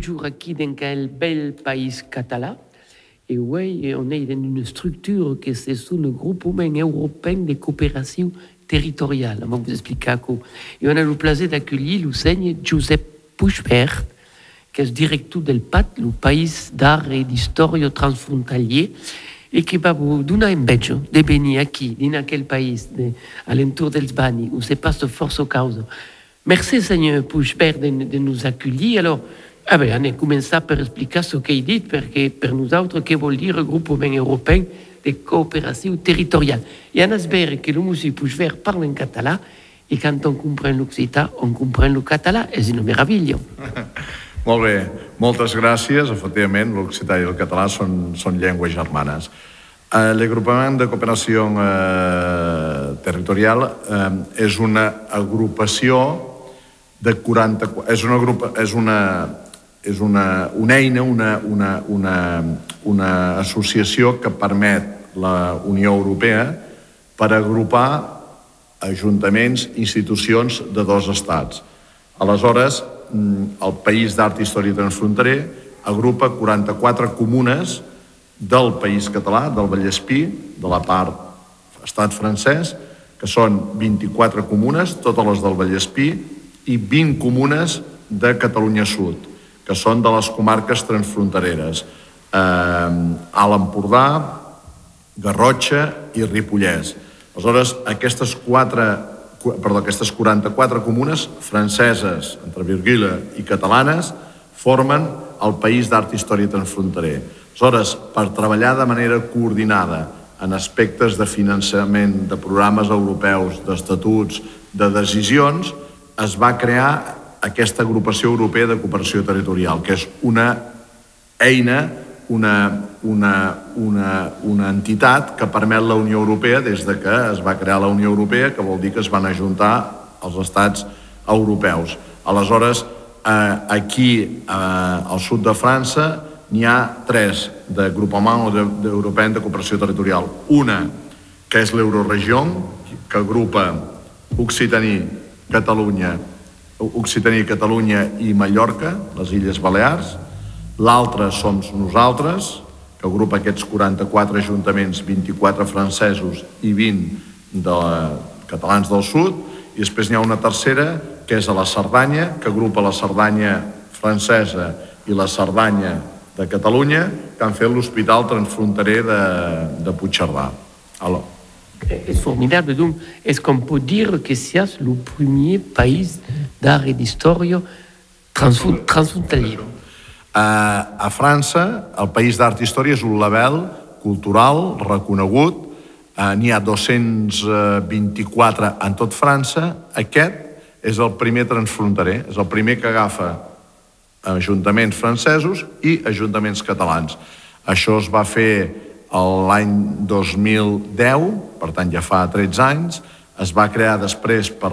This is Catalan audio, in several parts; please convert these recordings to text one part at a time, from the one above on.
toujours aquí dans quel bel pays catalan. Et oui, on est dans une structure qui est sous le groupe humain européen de coopération territoriale. On va vous expliquer quoi. Et on a le plaisir d'accueillir l'enseigne Giuseppe Puchbert, qui est directeur del PAT, le pays d'art et d'histoire transfrontalier, et qui va vous donner un beige de venir ici, dans quel pays, de, à l'entour dels Bani, où se passe force cause. Merci, Seigneur Puchbert, de, de nous accueillir. Alors, ah ben, on a commencé par explicar ce qu'il dit, parce que pour nous autres, que veut dire Groupement européen de coopération territoriale. Et on espère que le monsieur Puchbert parle en català, et quand on comprend l'occitan, on comprend le català. És una meravella. Molt bé, moltes gràcies. Efectivament, l'occità i el català són, són llengües germanes. Eh, L'agrupament de cooperació eh, territorial eh, és una agrupació de 40... És una, grupa, és una, és una, una eina, una, una, una, una associació que permet la Unió Europea per agrupar ajuntaments, institucions de dos estats. Aleshores, mm, el País d'Art i Història Transfronterer agrupa 44 comunes del País Català, del Vallespí, de la part estat francès, que són 24 comunes, totes les del Vallespí, i 20 comunes de Catalunya Sud, que són de les comarques transfrontereres. Eh, Alt Empordà, Garrotxa i Ripollès. Aleshores, aquestes, quatre, perdó, aquestes 44 comunes franceses, entre Virgila i catalanes, formen el País d'Art i Història Transfronterer. Aleshores, per treballar de manera coordinada en aspectes de finançament, de programes europeus, d'estatuts, de decisions, es va crear aquesta agrupació europea de cooperació territorial, que és una eina, una, una, una, una entitat que permet la Unió Europea des de que es va crear la Unió Europea, que vol dir que es van ajuntar els estats europeus. Aleshores, eh, aquí, eh, al sud de França, n'hi ha tres de Groupement Europeu de Cooperació Territorial. Una, que és l'Euroregió, que agrupa Occitania, Catalunya, Occitania, Catalunya i Mallorca, les Illes Balears. L'altra som nosaltres, que agrupa aquests 44 ajuntaments, 24 francesos i 20 de catalans del sud, i després n'hi ha una tercera, que és a la Cerdanya, que agrupa la Cerdanya francesa i la Cerdanya de Catalunya, que han fet l'Hospital Transfronterer de, de Puigcerdà. Alors, C'est formidable. Donc, est-ce qu'on peut dire que c'est le premier pays d'art et d'histoire transfrontalier a, a França, el País d'Art i Història és un label cultural reconegut. Uh, N'hi ha 224 en tot França. Aquest és el primer transfronterer, és el primer que agafa ajuntaments francesos i ajuntaments catalans. Això es va fer l'any 2010, per tant ja fa 13 anys, es va crear després per,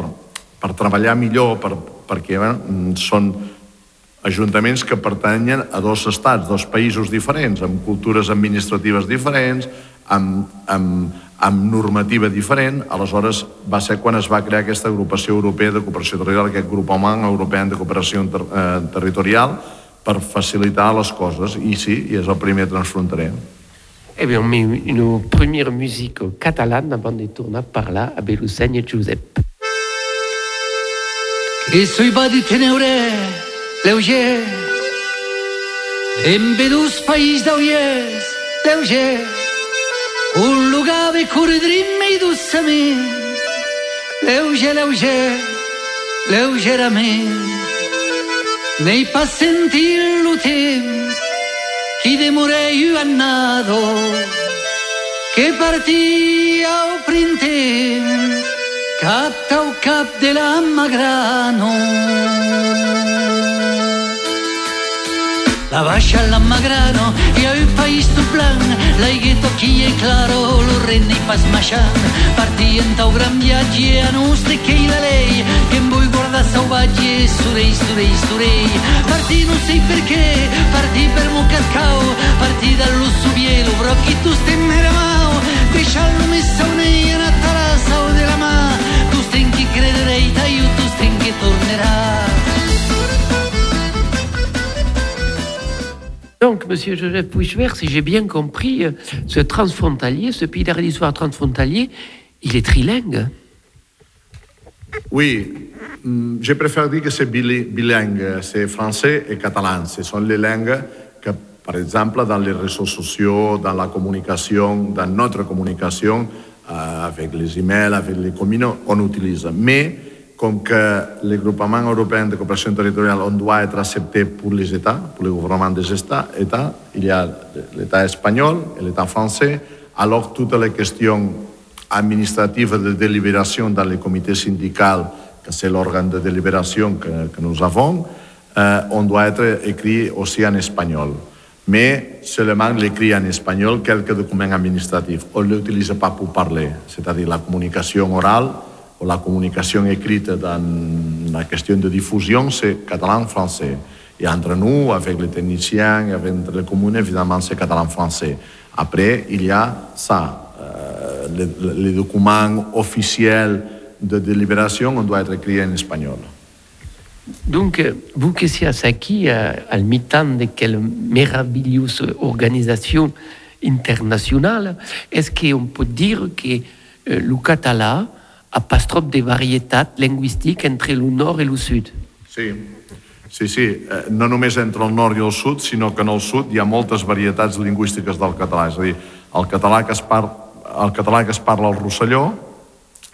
per treballar millor, per, perquè bueno, són ajuntaments que pertanyen a dos estats, dos països diferents, amb cultures administratives diferents, amb, amb, amb normativa diferent. Aleshores, va ser quan es va crear aquesta agrupació europea de cooperació territorial, aquest grup humà europeu de cooperació ter eh, territorial, per facilitar les coses. I sí, i és el primer transfronterer. Eh bien, on met une première musique catalane avant de tourner par là à Belussegne Giuseppe. E sui teneure en vedus d'auies un lugar pas sentir lo qui demorei annado che partì al printemps cap tau cap de la Magrano. La baixa la Magrano i el país tu plan, la higueto qui è claro, lo renne i pas maixant, partì en tau gran viatge a nostre che la lei, che in voi guarda salvatge, surei, surei, surei, partì non sai perché, partì per Mocascao, partì dallo subielo, brocchi tu stemmeramao, deixallo messa un'eia, una tarassa della ma, tu sten chi crederei, taio tu sten che tornerà. Donc, Monsieur Joseph Pouchevert, si j'ai bien compris, euh, ce transfrontalier, ce pays d'histoire transfrontalier, il est trilingue. Oui, mm, je préfère dire que c'est bilingue, c'est français et catalan. Ce sont les langues que, par exemple, dans les réseaux sociaux, dans la communication, dans notre communication, euh, avec les emails, avec les communes, on utilise. Mais comme que le groupement européen de coopération territoriale, on doit être accepté pour les États, pour le gouvernement des États, États il y a l'État espagnol et l'État français, alors toutes les questions administratives de délibération dans les comités syndicaux, que c'est l'organe de délibération que, que nous avons, euh, on doit être écrit aussi en espagnol. Mais seulement l'écrit en espagnol quelques documents administratifs. On ne l'utilise pas pour parler, c'est-à-dire la communication orale ou la communication écrite dans la question de diffusion, c'est catalan-français. Et entre nous, avec les techniciens, avec les communes, évidemment, c'est catalan-français. Après, il y a ça. Euh, les, les, documents officiels de délibération, on doit être écrit en espagnol. Donc, vous qui êtes ici, al mi-temps de quelle merveilleuse organisation internationale, est-ce qu'on peut dire que euh, le catalan a pas trop de varietat linguistique entre el nord i el sud. Sí, sí, sí. Eh, no només entre el nord i el sud, sinó que en el sud hi ha moltes varietats lingüístiques del català. És a dir, el català que es, par... el català que es parla al Rosselló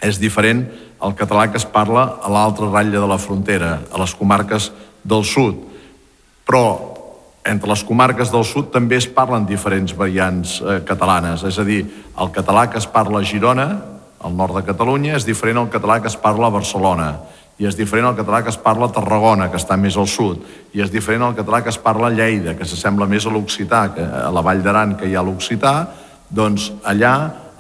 és diferent al català que es parla a l'altra ratlla de la frontera, a les comarques del sud. Però entre les comarques del sud també es parlen diferents variants eh, catalanes. És a dir, el català que es parla a Girona al nord de Catalunya, és diferent al català que es parla a Barcelona, i és diferent al català que es parla a Tarragona, que està més al sud, i és diferent al català que es parla a Lleida, que s'assembla més a l'occità, a la Vall d'Aran que hi ha l'occità, doncs allà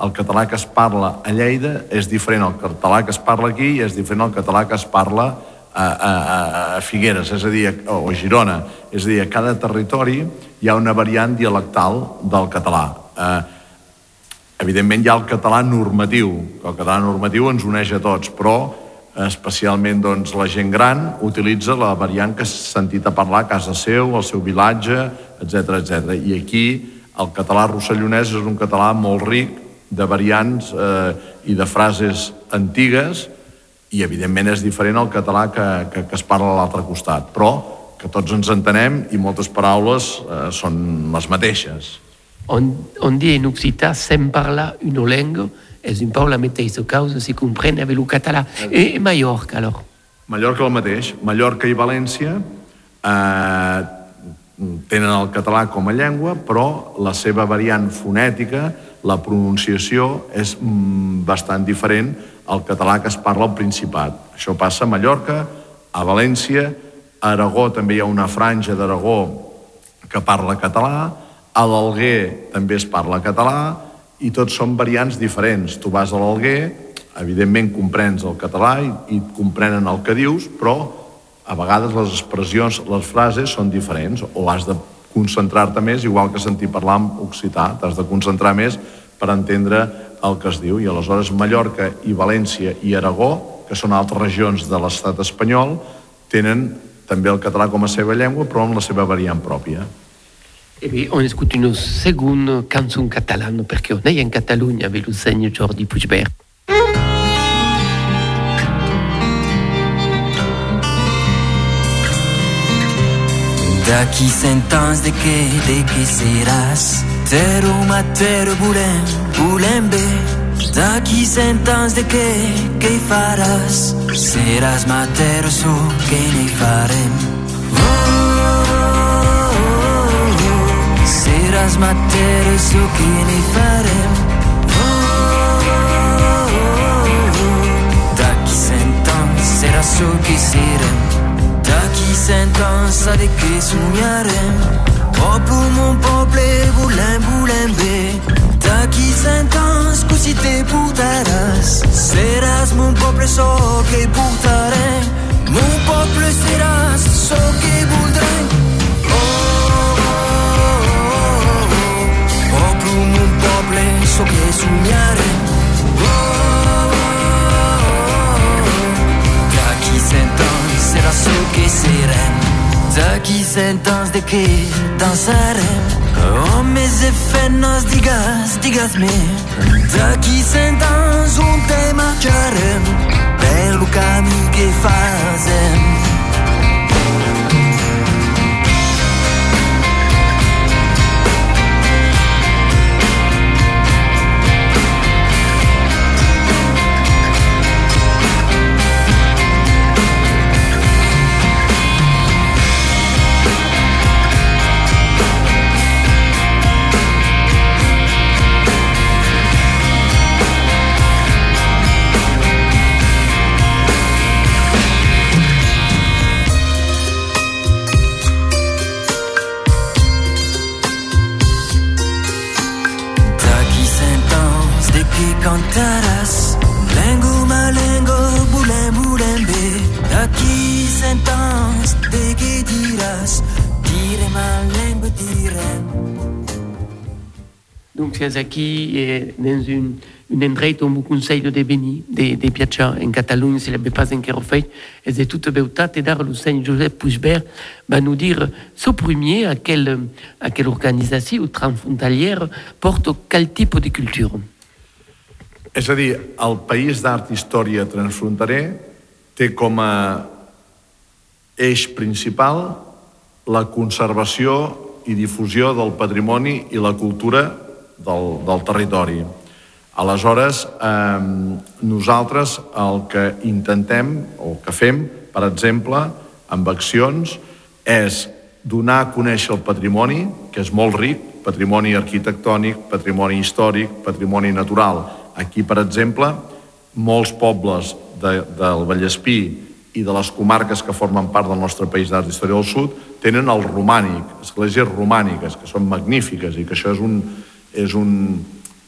el català que es parla a Lleida és diferent al català que es parla aquí i és diferent al català que es parla a, a, a Figueres, és a dir, o a Girona. És a dir, a cada territori hi ha una variant dialectal del català. Eh, Evidentment hi ha el català normatiu, que el català normatiu ens uneix a tots, però especialment doncs, la gent gran utilitza la variant que s'ha sentit a parlar a casa seu, al seu vilatge, etc etc. I aquí el català rossellonès és un català molt ric de variants eh, i de frases antigues i evidentment és diferent al català que, que, que es parla a l'altre costat, però que tots ens entenem i moltes paraules eh, són les mateixes on, on dit en occità, sem parla une langue, és un peu la mateixa causa, si comprèn avec el català. I Mallorca, alors? Mallorca el mateix. Mallorca i València eh, tenen el català com a llengua, però la seva variant fonètica, la pronunciació, és mm, bastant diferent al català que es parla al Principat. Això passa a Mallorca, a València, a Aragó també hi ha una franja d'Aragó que parla català, a l'Alguer també es parla català i tots són variants diferents. Tu vas a l'Alguer, evidentment comprens el català i, i comprenen el que dius, però a vegades les expressions, les frases són diferents o has de concentrar-te més, igual que sentir parlar en occità, t'has de concentrar més per entendre el que es diu. I aleshores Mallorca i València i Aragó, que són altres regions de l'estat espanyol, tenen també el català com a seva llengua, però amb la seva variant pròpia. Eh bien, on écoute une seconde chanson catalane perché on est en Catalunya avec le segno Jordi Puigvert. D'aquí cent anys de què, de què seràs? Zero matero volem, volem bé. D'aquí cent anys de què, què faràs? Seràs matero, so que ne farem. Oh! Seràs matero so che ne farem oh, oh, oh, D'aquí cent anys serà so che serem D'aquí cent anys sa de què sognarem Oh, pour mon poble volem, volem bé D'aquí cent anys così te portaràs Seràs mon poble so che portarem Mon poble seràs so che voldrem so che sognare. Oh, oh, oh, Da chi sento sarà so che serem Da chi cent anys de què dansarem Oh, mes effets nos digues, digues-me D'aquí cent anys on te marxarem Per el camí que fazem ans de lengo direm Donc c'est aquí eh, dans une, une endret on vous conseille de venir, de, de piaccia en Catalunya, si l'avez pas encore fait, et c'est toute beauté d'art le Saint Joseph Puigvert va nous dire ce premier à quelle, à quelle organisation transfrontalière porte quel type de culture? És a dir, el País d'Art i Història Transfronterer té com a eix principal la conservació i difusió del patrimoni i la cultura del, del territori. Aleshores, eh, nosaltres el que intentem, o que fem, per exemple, amb accions, és donar a conèixer el patrimoni, que és molt ric, patrimoni arquitectònic, patrimoni històric, patrimoni natural, Aquí, per exemple, molts pobles de, del Vallespí i de les comarques que formen part del nostre país d'art d'història del sud tenen el romànic, esglésies romàniques, que són magnífiques i que això és un, és un,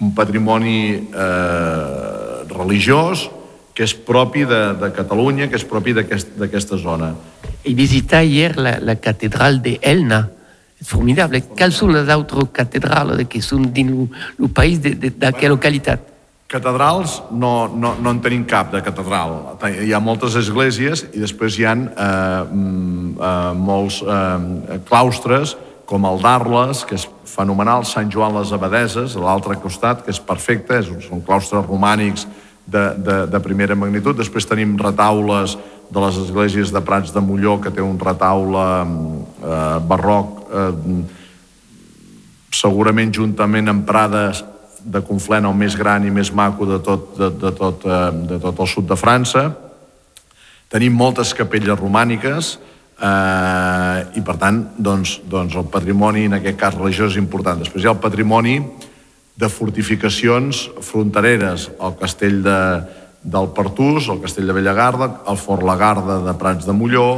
un patrimoni eh, religiós que és propi de, de Catalunya, que és propi d'aquesta aquest, zona. I visitar hier la, la catedral d'Elna, és formidable. Quelles són les altres catedrals que són dins el país d'aquella localitat? Catedrals no, no, no en tenim cap de catedral. Hi ha moltes esglésies i després hi ha eh, mm, eh, molts eh, claustres com el d'Arles, que és fenomenal, Sant Joan les Abadeses, a l'altre costat, que és perfecte, són claustres romànics de, de, de primera magnitud. Després tenim retaules de les esglésies de Prats de Molló, que té un retaule eh, barroc, eh, segurament juntament amb Prades de Conflent, el més gran i més maco de tot, de, de, tot, eh, de tot el sud de França. Tenim moltes capelles romàniques eh, i, per tant, doncs, doncs el patrimoni, en aquest cas religiós, és important. Després hi ha el patrimoni de fortificacions frontereres, el castell de, del Pertús, el castell de Bellagarda, el Fort Lagarda de Prats de Molló,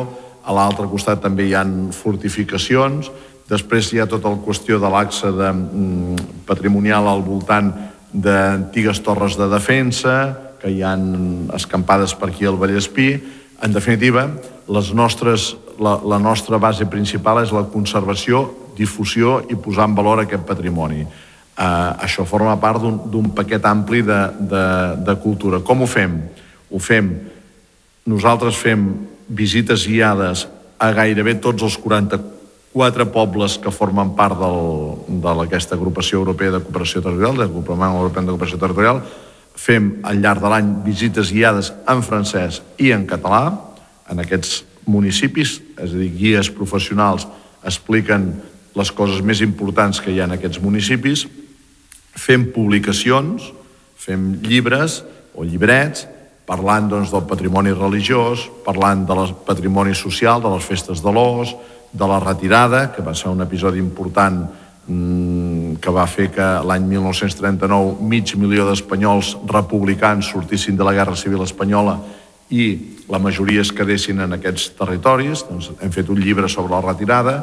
a l'altre costat també hi han fortificacions, Després hi ha tota la qüestió de l'axe de, mm, patrimonial al voltant d'antigues torres de defensa, que hi han escampades per aquí al Vallespí. En definitiva, les nostres, la, la nostra base principal és la conservació, difusió i posar en valor aquest patrimoni. Uh, això forma part d'un paquet ampli de, de, de cultura. Com ho fem? Ho fem, nosaltres fem visites guiades a gairebé tots els 44 quatre pobles que formen part d'aquesta agrupació europea de cooperació territorial, del Grupament Europeu de Cooperació Territorial, fem al llarg de l'any visites guiades en francès i en català. En aquests municipis, és a dir, guies professionals expliquen les coses més importants que hi ha en aquests municipis, fem publicacions, fem llibres o llibrets, parlant doncs, del patrimoni religiós, parlant del patrimoni social, de les festes de l'os, de la retirada, que va ser un episodi important mmm, que va fer que l'any 1939 mig milió d'espanyols republicans sortissin de la Guerra Civil Espanyola i la majoria es quedessin en aquests territoris. Doncs hem fet un llibre sobre la retirada,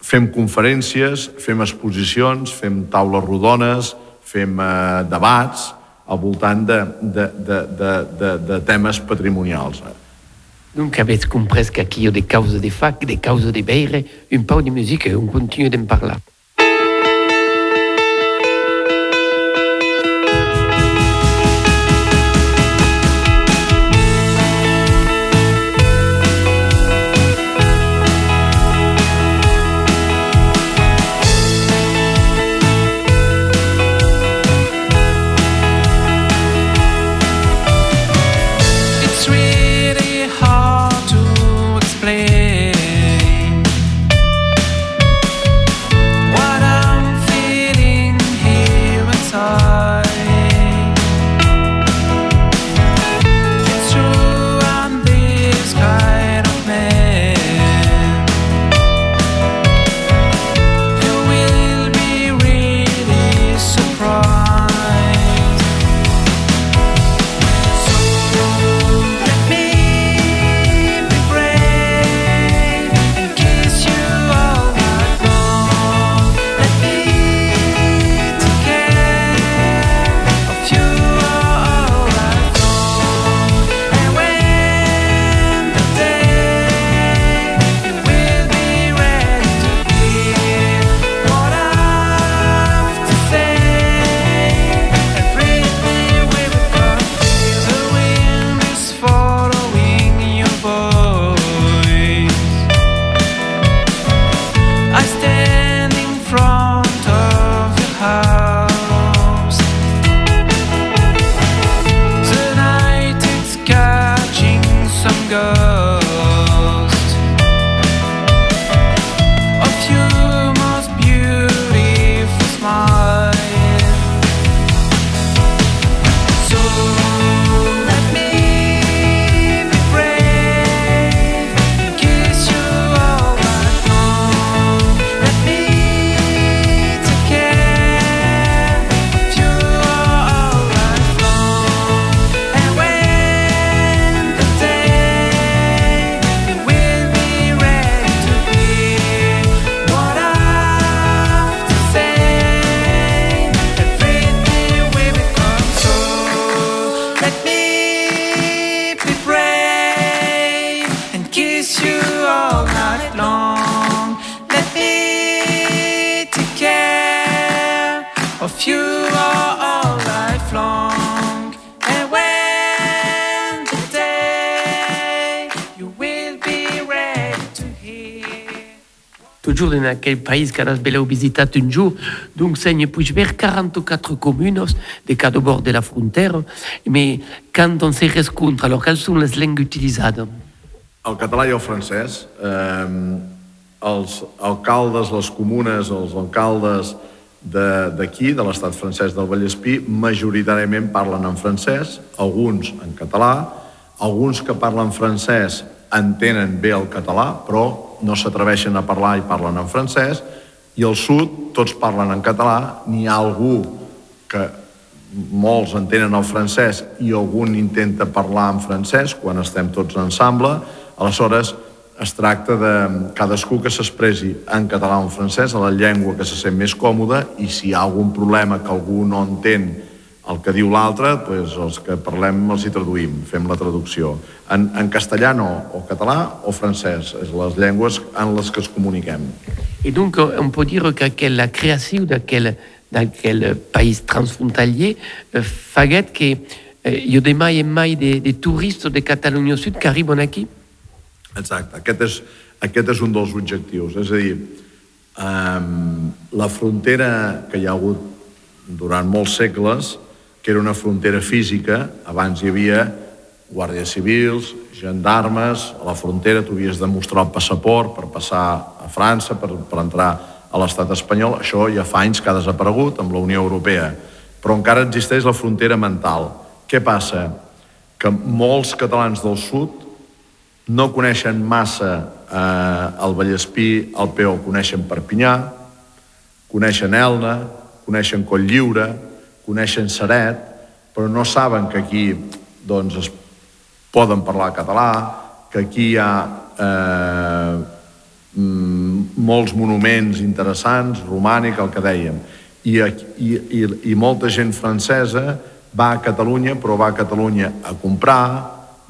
fem conferències, fem exposicions, fem taules rodones, fem eh, debats al voltant de, de, de, de, de, de temes patrimonials. Donc, avec compris qu'il y a des causes de fac, des causes de beire, un peu de musique et on continue d'en parler. Quel pays que nous avons visité un jour. Donc, c'est puig ver 44 communes de cada bord de la frontière, mais quand on se rencontre, alors quelles sont les langues utilisées El català i el francès, eh, els alcaldes, les comunes, els alcaldes d'aquí, de, de l'estat francès del Vallespí, majoritàriament parlen en francès, alguns en català, alguns que parlen francès entenen bé el català, però no s'atreveixen a parlar i parlen en francès, i al sud tots parlen en català, n'hi ha algú que molts entenen el francès i algun intenta parlar en francès quan estem tots ensemble, aleshores es tracta de cadascú que s'expressi en català o en francès, a la llengua que se sent més còmoda, i si hi ha algun problema que algú no entén el que diu l'altre, doncs els que parlem els hi traduïm, fem la traducció. En, en castellà no, o català o francès, és les llengües en les que es comuniquem. I donc on peut dire que la creació d'aquell país transfrontalier eh, faguet que eh, hi ha mai en mai de, de turistes de Catalunya Sud que arriben aquí? Exacte, aquest és, aquest és un dels objectius. És a dir, um, la frontera que hi ha hagut durant molts segles que era una frontera física, abans hi havia guàrdies civils, gendarmes, a la frontera tu havies de mostrar el passaport per passar a França, per, per entrar a l'estat espanyol, això ja fa anys que ha desaparegut amb la Unió Europea, però encara existeix la frontera mental. Què passa? Que molts catalans del sud no coneixen massa eh, el Vallespí, el Peó, coneixen Perpinyà, coneixen Elna, coneixen Cotlliure, coneixen Seret, però no saben que aquí doncs, es poden parlar català, que aquí hi ha eh, mm, molts monuments interessants, romànic, el que dèiem. I, i, i, I molta gent francesa va a Catalunya, però va a Catalunya a comprar,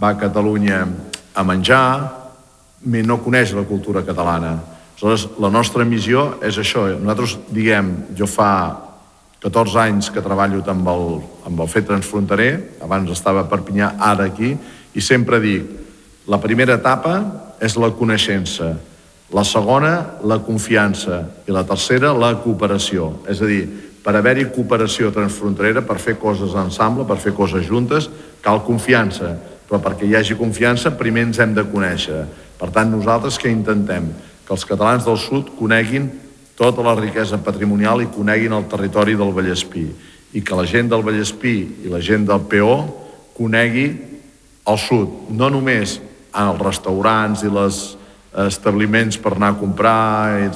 va a Catalunya a menjar, però no coneix la cultura catalana. Aleshores, la nostra missió és això. Nosaltres diguem, jo fa 14 anys que treballo amb el, amb el fet transfronterer, abans estava a Perpinyà, ara aquí, i sempre dic, la primera etapa és la coneixença, la segona, la confiança, i la tercera, la cooperació. És a dir, per haver-hi cooperació transfronterera, per fer coses ensemble, per fer coses juntes, cal confiança. Però perquè hi hagi confiança, primer ens hem de conèixer. Per tant, nosaltres què intentem? Que els catalans del sud coneguin tota la riquesa patrimonial i coneguin el territori del Vallespí i que la gent del Vallespí i la gent del Peó conegui el sud, no només els restaurants i les establiments per anar a comprar,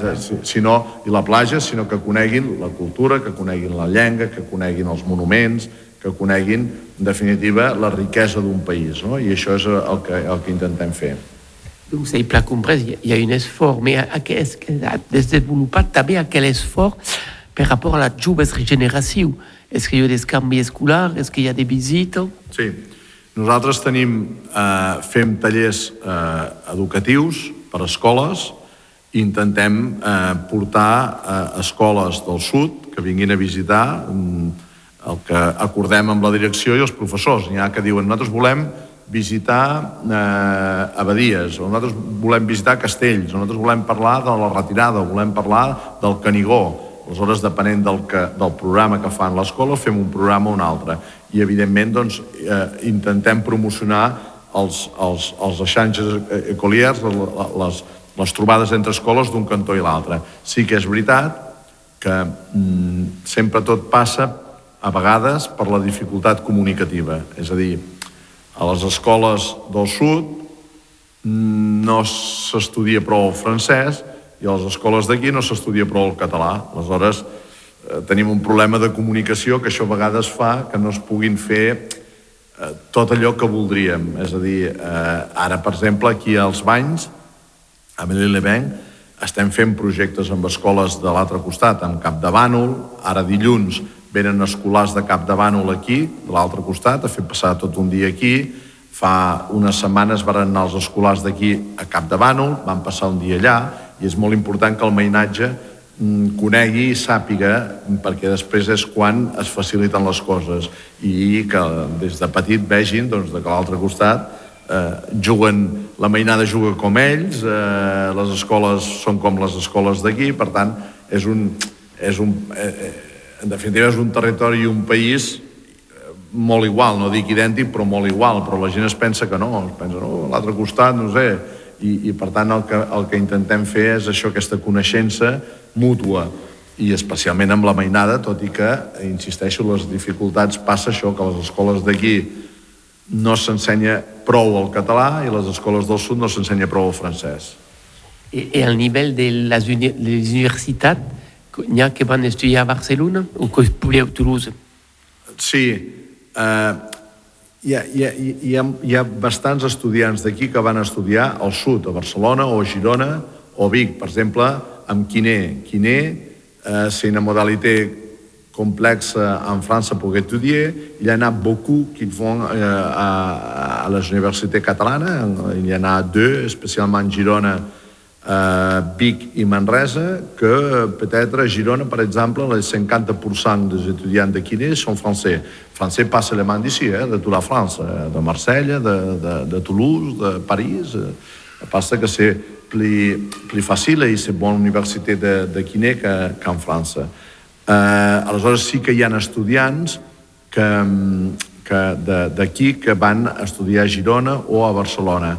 sinó, i la platja, sinó que coneguin la cultura, que coneguin la llengua, que coneguin els monuments, que coneguin, en definitiva, la riquesa d'un país. No? I això és el que, el que intentem fer. Compris, il y a un effort, mais est-ce que développé també aquell esforç per rapport a la joves regeneració? És que hi ha des canvis escolars? És que hi ha des visites? Sí. Nosaltres tenim, eh, fem tallers eh, educatius per a escoles intentem eh, portar eh, escoles del sud que vinguin a visitar mm, el que acordem amb la direcció i els professors. N'hi ha que diuen, nosaltres volem visitar eh, abadies, o nosaltres volem visitar castells, o nosaltres volem parlar de la retirada, o volem parlar del Canigó. Aleshores, depenent del, que, del programa que fan l'escola, fem un programa o un altre. I, evidentment, doncs, eh, intentem promocionar els, els, els eixanges ecoliers, les, les trobades entre escoles d'un cantó i l'altre. Sí que és veritat que mm, sempre tot passa, a vegades, per la dificultat comunicativa. És a dir, a les escoles del sud no s'estudia prou el francès i a les escoles d'aquí no s'estudia prou el català. Aleshores, eh, tenim un problema de comunicació que això a vegades fa que no es puguin fer eh, tot allò que voldríem. És a dir, eh, ara, per exemple, aquí als Banys, a Melillebenc, estem fent projectes amb escoles de l'altre costat, amb Cap de Bànol, ara dilluns venen escolars de cap de Bànol aquí, de l'altre costat, a fer passar tot un dia aquí. Fa unes setmanes van anar els escolars d'aquí a cap de Bànol, van passar un dia allà, i és molt important que el mainatge mm, conegui i sàpiga, perquè després és quan es faciliten les coses i que des de petit vegin doncs, que a l'altre costat eh, juguen la mainada juga com ells, eh, les escoles són com les escoles d'aquí, per tant, és un, és un, eh, eh en definitiva és un territori i un país eh, molt igual, no dic idèntic, però molt igual, però la gent es pensa que no, es pensa, no, l'altre costat, no sé, i, i per tant el que, el que intentem fer és això, aquesta coneixença mútua, i especialment amb la mainada, tot i que, insisteixo, les dificultats passa això, que les escoles d'aquí no s'ensenya prou el català i les escoles del sud no s'ensenya prou el francès. I, i al nivell de les, uni les universitats, n'hi ha que van estudiar a Barcelona o que a Toulouse? Sí, eh, hi, ha, hi, ha, hi, ha, hi ha bastants estudiants d'aquí que van estudiar al sud, a Barcelona o a Girona o Vic, per exemple, amb Quiné. Quiné, eh, c'est une modalité complexe en France pour étudier. Il y en a beaucoup qui vont euh, à, à les universités catalanes. Il y en a deux, spécialement en Girona, euh, Vic i Manresa, que peut-être a Girona, per exemple, les 50% dels estudiants de Quiné són français. Français pas seulement d'ici, eh, de tota la France, eh, de Marsella, de, de, de Toulouse, de París. Eh. Passa que c'est plus, plus facile i c'est bona universitat de, de Quiné que, que en França. Eh, aleshores sí que hi ha estudiants que, que d'aquí que van estudiar a Girona o a Barcelona.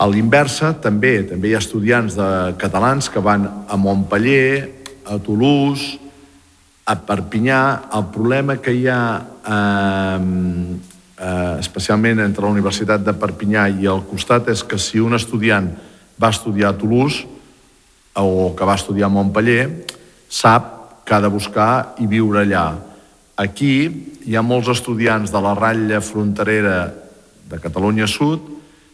A l'inversa, també, també hi ha estudiants de catalans que van a Montpellier, a Toulouse, a Perpinyà. El problema que hi ha, eh, eh, especialment entre la Universitat de Perpinyà i el costat, és que si un estudiant va estudiar a Toulouse o que va estudiar a Montpellier, sap que ha de buscar i viure allà. Aquí hi ha molts estudiants de la ratlla fronterera de Catalunya Sud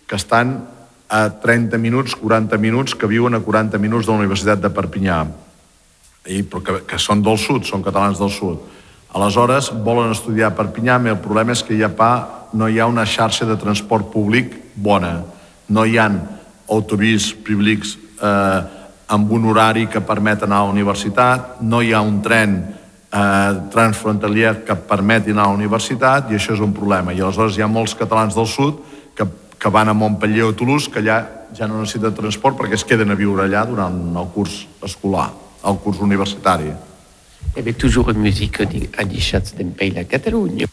que estan a 30 minuts, 40 minuts, que viuen a 40 minuts de la Universitat de Perpinyà, i, però que, que són del sud, són catalans del sud. Aleshores, volen estudiar a Perpinyà, però el problema és que hi ha pa, no hi ha una xarxa de transport públic bona. No hi ha autobús públics eh, amb un horari que permet anar a la universitat, no hi ha un tren eh, transfrontalier que permeti anar a la universitat i això és un problema. I aleshores hi ha molts catalans del sud que van a Montpellier o Toulouse, que allà ja no necessiten transport perquè es queden a viure allà durant el curs escolar, el curs universitari. Eh bé, toujours en musique a deixat d'en Pays la Catalunya.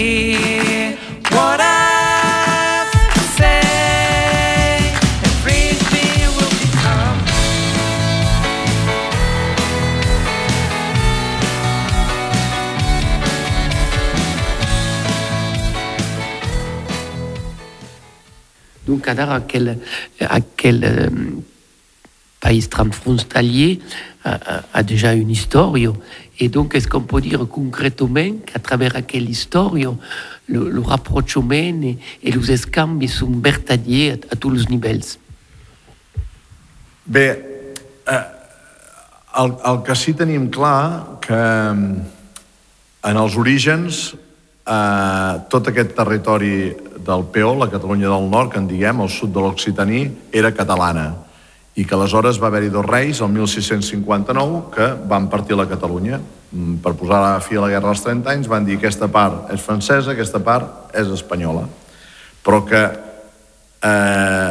repeat what I Donc à quel, à quel pays transfrontalier a, a- déjà une histoire Et donc, est-ce qu'on peut dire concrètement qu'à travers quelle histoire le, le rapprochement et, et les escambi sont vertadiers à, à tous les niveaux Bé, eh, el, el que sí tenim clar que mm, en els orígens eh, tot aquest territori del PO, la Catalunya del Nord, que en diguem, el sud de l'Occitaní, era catalana i que aleshores va haver-hi dos reis, el 1659, que van partir la Catalunya. Mm, Per posar la fi a la Guerra dels 30 anys van dir aquesta part és francesa, aquesta part és espanyola. Però que eh,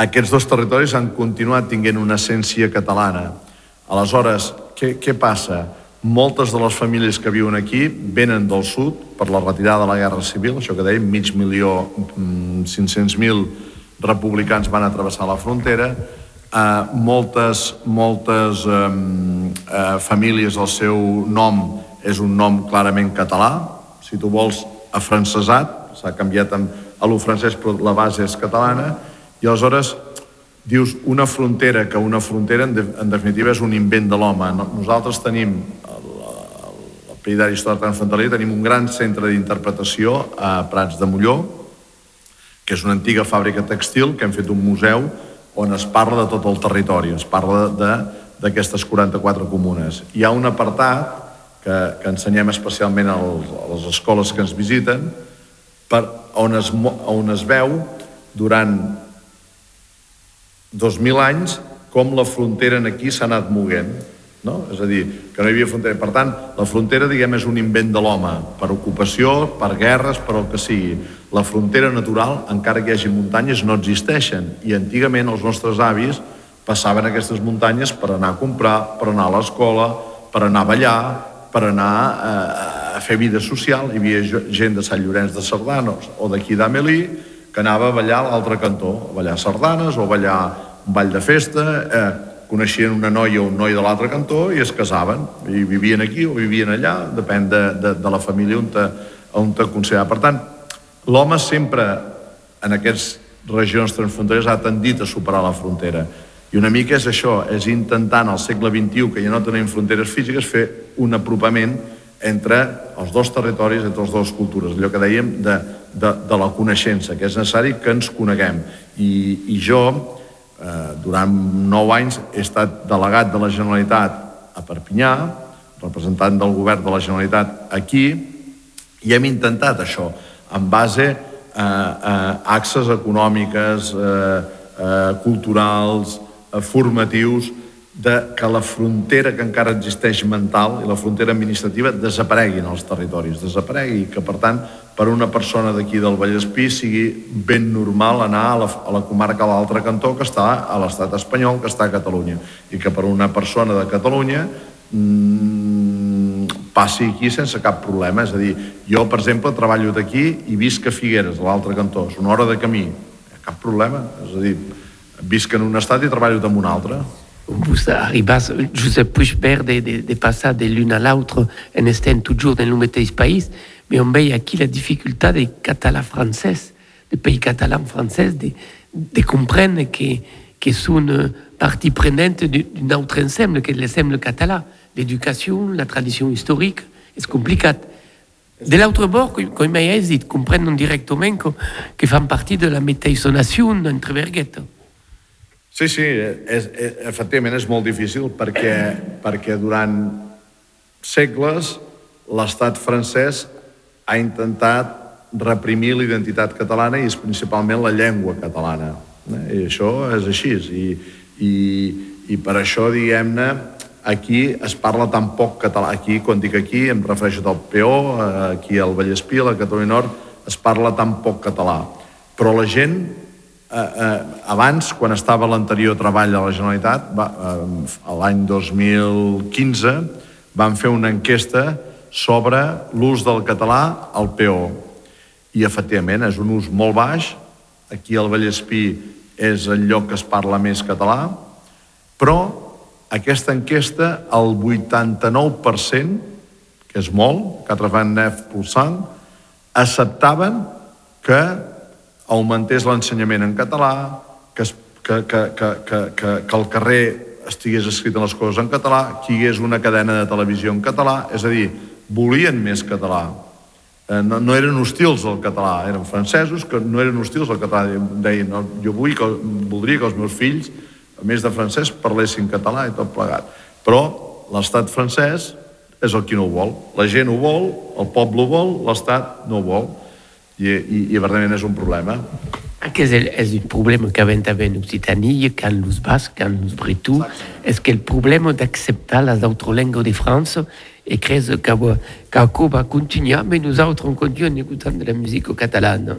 aquests dos territoris han continuat tinguent una essència catalana. Aleshores, què, què passa? Moltes de les famílies que viuen aquí venen del sud per la retirada de la Guerra Civil, això que dèiem, mig milió, mm, 500.000 republicans van a travessar la frontera, eh, moltes, moltes eh, eh, famílies, el seu nom és un nom clarament català, si tu vols afrancesat, s'ha canviat a lo francès però la base és catalana, i aleshores dius una frontera, que una frontera en, de, en definitiva és un invent de l'home. No- Nosaltres tenim, el, el Peridari Històric Transfronterer, tenim un gran centre d'interpretació a Prats de Molló, que és una antiga fàbrica textil que hem fet un museu on es parla de tot el territori, es parla d'aquestes 44 comunes. Hi ha un apartat que, que ensenyem especialment als, a les escoles que ens visiten, per, on, es, on es veu durant 2.000 anys com la frontera en aquí s'ha anat moguent. No? És a dir, que no hi havia frontera. Per tant, la frontera, diguem, és un invent de l'home, per ocupació, per guerres, per el que sigui. La frontera natural, encara que hi hagi muntanyes, no existeixen. I antigament els nostres avis passaven aquestes muntanyes per anar a comprar, per anar a l'escola, per anar a ballar, per anar eh, a fer vida social. Hi havia gent de Sant Llorenç de Sardanos o d'aquí d'Amelí que anava a ballar a l'altre cantó, a ballar sardanes o a ballar un ball de festa, eh, coneixien una noia o un noi de l'altre cantó i es casaven, i vivien aquí o vivien allà, depèn de, de, de la família on te, on te considera. Per tant, l'home sempre en aquestes regions transfronteres ha tendit a superar la frontera. I una mica és això, és intentar en el segle XXI, que ja no tenim fronteres físiques, fer un apropament entre els dos territoris, entre les dues cultures, allò que dèiem de, de, de la coneixença, que és necessari que ens coneguem. I, i jo, eh, durant nou anys, he estat delegat de la Generalitat a Perpinyà, representant del govern de la Generalitat aquí, i hem intentat això, en base a, a accesses econòmiques, eh, eh, culturals, eh, formatius, de que la frontera que encara existeix mental i la frontera administrativa desapareguin als territoris, desaparegui, que per tant per una persona d'aquí del Vallespí sigui ben normal anar a la, a la comarca a l'altre cantó que està a l'estat espanyol, que està a Catalunya, i que per una persona de Catalunya mm, passi aquí sense cap problema. És a dir, jo, per exemple, treballo d'aquí i visc a Figueres, a l'altre cantó. És una hora de camí. Cap problema. És a dir, visc en un estat i treballo en un altre. Vous arrivez, plus perdre de, de, de passer de l'une à l'autre en étant toujours dans le mateix pays, mais on veille aquí la difficulté des catalans français, des pays catalans français, de, de comprendre que, sont partie prenante d'un autre ensemble, que l'ensemble catalan. L'éducation, la tradition historique, c'est compliqué. De l'autre bord, com m'has dit, comprenen directament que, fan partie de la nació entre verguetes. Sí, sí, és, és, efectivament és molt difícil perquè, perquè durant segles l'estat francès ha intentat reprimir l'identitat catalana i és principalment la llengua catalana. Eh? I això és així. I, i, i per això, diguem-ne, aquí es parla tan poc català. Aquí, quan dic aquí, em refereixo al PO, aquí al Vallespí, a la Catalunya Nord, es parla tan poc català. Però la gent eh, eh, abans, quan estava l'anterior treball de la Generalitat, va, eh, l'any 2015, van fer una enquesta sobre l'ús del català al PO. I, efectivament, és un ús molt baix. Aquí al Vallespí és el lloc que es parla més català, però aquesta enquesta, el 89%, que és molt, 89%, acceptaven que augmentés l'ensenyament en català, que, es, que, que, que, que, que, que al carrer estigués escrit les coses en català, que hi hagués una cadena de televisió en català, és a dir, volien més català. Eh, no, no eren hostils al català, eren francesos que no eren hostils al català. Deien, no, jo vull que, voldria que els meus fills, a més de francès, parlessin català i tot plegat. Però l'estat francès és el qui no ho vol. La gent ho vol, el poble ho vol, l'estat no ho vol. I, i, i verdament és un problema. Aquest és, és un problema que havent en Occitanie, que en los bascs, que en los bretons, és que el problema d'acceptar les altres llengües de França e creus que, que va continuar, mais nosaltres on continue écoutant de la musique catalane.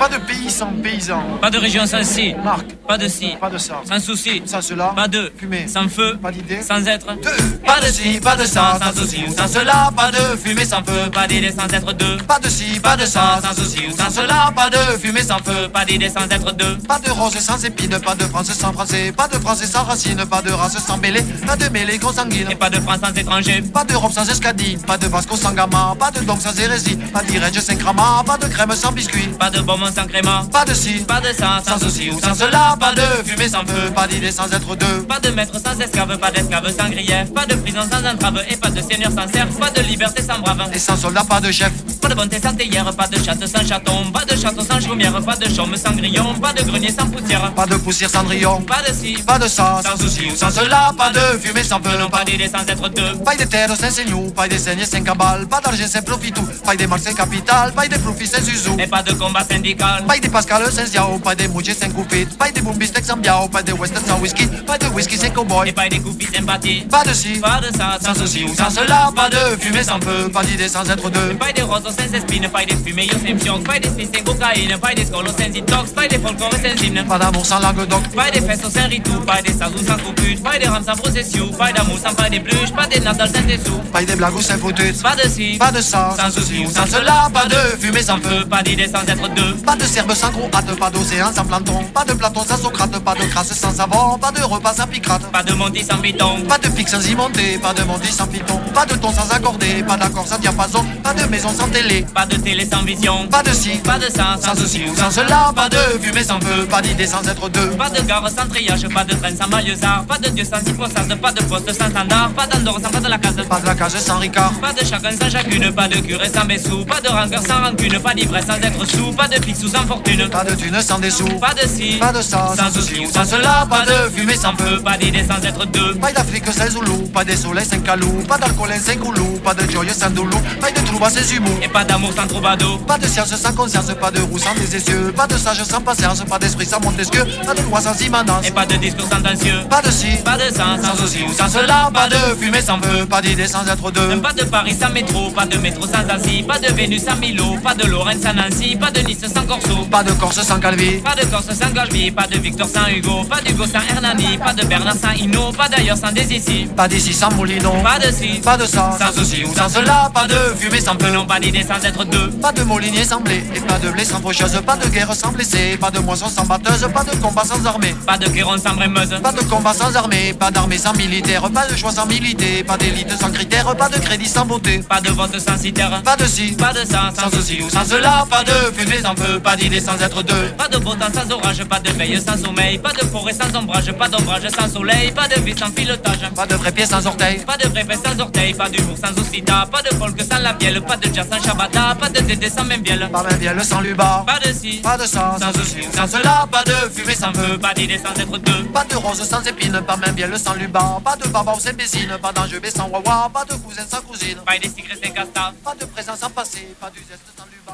Pas de pays sans paysans. Pas de région sans si. Marc. Pas de si. Pas de ça. Sans souci. Sans cela. Pas de. Fumée. Sans feu. Pas d'idée. Sans être. Deux. Pas de si, pas de ça, sans souci ou sans cela. Pas de fumée sans feu. Pas d'idée sans être deux. Pas de ci, Pas de ça, sans souci ou sans cela. Pas de fumée sans feu. Pas d'idée sans être deux. Pas de rose sans épines, pas de France sans français, pas de français sans racines, pas de race sans mêlée, pas de mêlée consanguine. Et pas de France sans étranger. Pas d'Europe sans escadie, pas de Vasco sans gamma, pas de dôme sans hérésie, pas d'Irège sans crama, pas de crème sans biscuit. Pas de bonbons sans. Pas de ci, Pas de ça, sans souci ou sans cela. Pas de fumée sans feu. pas d'idée sans être deux. Pas de maître sans esclave, pas d'esclave sans grief, pas de prison sans entrave, et pas de seigneur sans serf, pas de liberté sans brave. Et sans soldat, pas de chef. Pas de bonté sans théière, pas de chatte sans chaton, pas de château sans chaumière, pas de chaume sans grillon, pas de grenier sans poussière. Pas de poussière Cendrillon, Pas de si, pas de ça, sans souci ou sans cela, pas de fumée sans feu, pas d'idée sans être deux. Pas de terre sans seignou, pas de saignée sans cabale, pas d'argent sans profitou, pas de sans capital, pas de profit sans usou. Et pas de combat syndical. Pas de Pascal sans ziao, pas de mouche sans coupit, pas de boombistek sans biao, pas de western sans whisky, pas de whisky sans Et cowboy. pas des coupies sympathie. Pas de ci, Pas de ça, sans souci ou sans sans cela, pas de fumée sans feu, pas d'idée sans être deux. Pas des roses sans espines, pas des fumées sans pion, pas des smiths sans cocaïne, pas des scolos sans detox, pas des folklore sans hymne. Pas d'amour sans langue donc, Pas des fesses sans ritou, pas des sazous sans compute, pas des rames sans procession, pas d'amour sans pas des bluches, pas des natals sans dessous. pas de blagues ou sans foututes. Pas de si, Pas de ça, sans souci ou sans cela, pas de fumée sans feu, pas d'idée sans être deux. Pas de serbe sans croate, pas d'océan sans planton, pas de Platon sans Socrate, pas de crasse sans savon, pas de repas sans picrate. Pas de monty sans béton, Pas de pic sans imonté, pas de mondi sans piton, pas de ton sans accordé, pas d'accord sans diapason, pas de maison sans télé, pas de télé sans vision, pas de ci, pas de ça, sans souci ou sans cela, pas de fumée sans feu, pas d'idée sans être deux. Pas de gare sans triage, pas de train sans maillezard, pas de dieu sans hypostase, pas de poste sans standard, pas d'endor sans pas de la case. Pas de la cage sans ricard, Pas de chacun sans chacune, pas de curé sans bessou, pas de rancœur sans rancune, pas d'ivresse sans être sous, pas de ou sans fortune. pas de thune sans dessous, Pas de si, pas de ça, sans souci ou sans cela, pas de fumée sans feu, pas d'idée sans être deux. pas d'Afrique sans Zoulou, pas de soleil sans calou, pas d'alcool sans goulou, pas de joyeux sans doulou, pas de trouba sans humour. Et pas d'amour sans troubadour, Pas de science sans conscience, pas de roue sans des essieux, pas de sage sans patience, pas d'esprit sans Montesquieu, pas de loi sans immanence, et pas de discours sentencieux. pas de ci, Pas de sens, sans souci ou sans cela, pas de fumée sans feu, pas d'idée sans être deux. Pas de Paris sans métro, pas de métro sans Annecy, pas de Vénus sans Milo, pas de Lorraine sans Nancy, pas de Nice sans Corso. Pas de Corse sans Calvi, Pas de Corse sans Galvi, pas de Victor sans Hugo, pas d'Hugo sans Hernani, pas de Bernard sans Hino, pas d'ailleurs sans des ici. pas d'ici sans Moulinon, Pas de si, pas de ça, sans souci ou sans cela, pas de fumée sans feu, non pas d'idée sans être deux. pas de molinier sans blé, et pas de blé sans faucheuse, pas de guerre sans blessé, pas de moisson sans batteuse, pas de combat sans armée. Pas de Kéron sans Brémeuse, Pas de combat sans armée, pas d'armée sans militaire, pas de choix sans militer, pas d'élite sans critères, pas de crédit sans beauté, pas de vote sans citère, pas de ci, pas de ça, sans souci ou sans cela, pas de fumée sans pas d'idée sans être deux. Pas de beau temps sans orage, pas de veille sans sommeil, pas de forêt sans ombrage, pas d'ombrage sans soleil, pas de vie sans pilotage. Pas de vrai pied sans orteil, Pas de vrai paix sans orteil, pas d'humour sans ospita, pas de folk sans la bielle, pas de jazz sans shabata, pas de tété sans même bielle. pas même bien le sans luba, Pas de si, pas de ça, sans ou sans cela, pas de fumée sans feu, pas d'idée sans être deux. Pas de rose sans épine, pas même bien le sans luba, pas de baba sans bésine, pas d'enjeu sans wawa, pas de cousin sans cousine, Pas des cigrets sans casta, pas de présent sans passé, pas du zeste sans luba,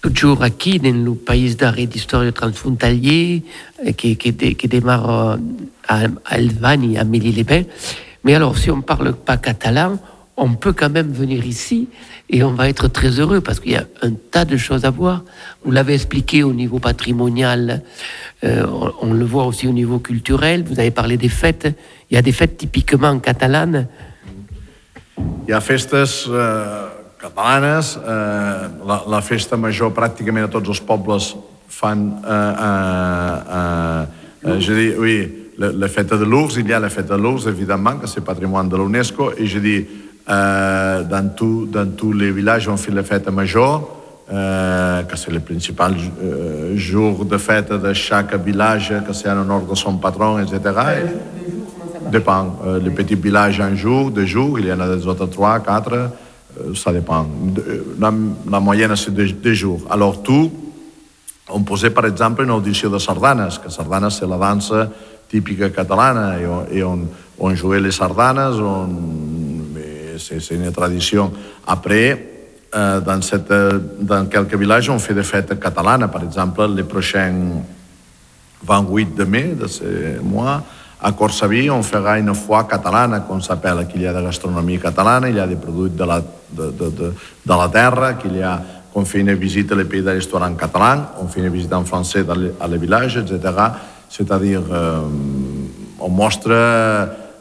Toujours aquí, dans le pays d'art et d'histoire transfrontalier, eh, qui, qui, qui démarre euh, à, Albany, à Mélie-les-Bains. Mais alors, si on ne parle pas catalan, on peut quand même venir ici et on va être très heureux parce qu'il y a un tas de choses à voir. Vous l'avez expliqué au niveau patrimonial, euh, on, le voit aussi au niveau culturel. Vous avez parlé des fêtes. Il y a des fêtes typiquement catalanes. Hi ha festes eh, catalanes, eh, la, la festa major pràcticament a tots els pobles fan... Eh, eh, eh, eh, je dis, oui, la, la fête de Lourdes, il y a la fête de Lourdes, évidemment, que c'est patrimoine de l'UNESCO, et je dis, euh, dans, tout, dans tous les villages, on fait la fête majeure, euh, que c'est le principal euh, jour de fête de chaque village, que c'est en honneur de son patron, etc. Dépend. Euh, les petits villages, un jour, deux jours, il y en a des autres trois, quatre, euh, ça dépend. De- La, moyenne, c'est deux, deux jours. Alors, tout, on posait, par exemple, une audició de sardanes, que sardanes c'est la dansa típica catalana, i on, i on, on jouait les sardanes, on, eh, c'est une tradition. Après, euh, dans, cette, dans quelques villages, on fait des fêtes catalanes. Par exemple, le prochain 28 de mai de ce mois, à Corsaví, on fera une foire catalana, qu'on s'appelle, qu'il y a de gastronomie catalana, il y a des produits de la, de, de, de, de la terra, qu'il y a, qu'on fait une visite les pays de restaurant catalan, on fait une visite en français dans les, villages, etc. C'est-à-dire, euh, on montre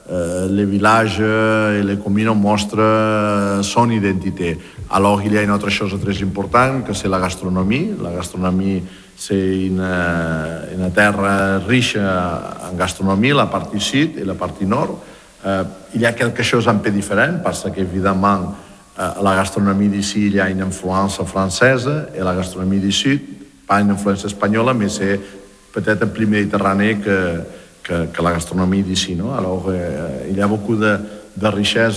euh, les villages et les communes, on montre euh, son identité. Alors, il y a une autre chose très importante, que c'est la gastronomie. La gastronomie, c'est une, euh, une terre riche en gastronomie, la partie sud et la partie nord. Euh, il y a quelque chose un peu différent, parce qu'évidemment, euh, la gastronomie d'ici, il y a une influence française, et la gastronomie du sud, pas une influence espagnole, mais c'est peut-être plus méditerranée que, que, que la gastronomie d'ici. No? Alors, euh, il y a beaucoup de, de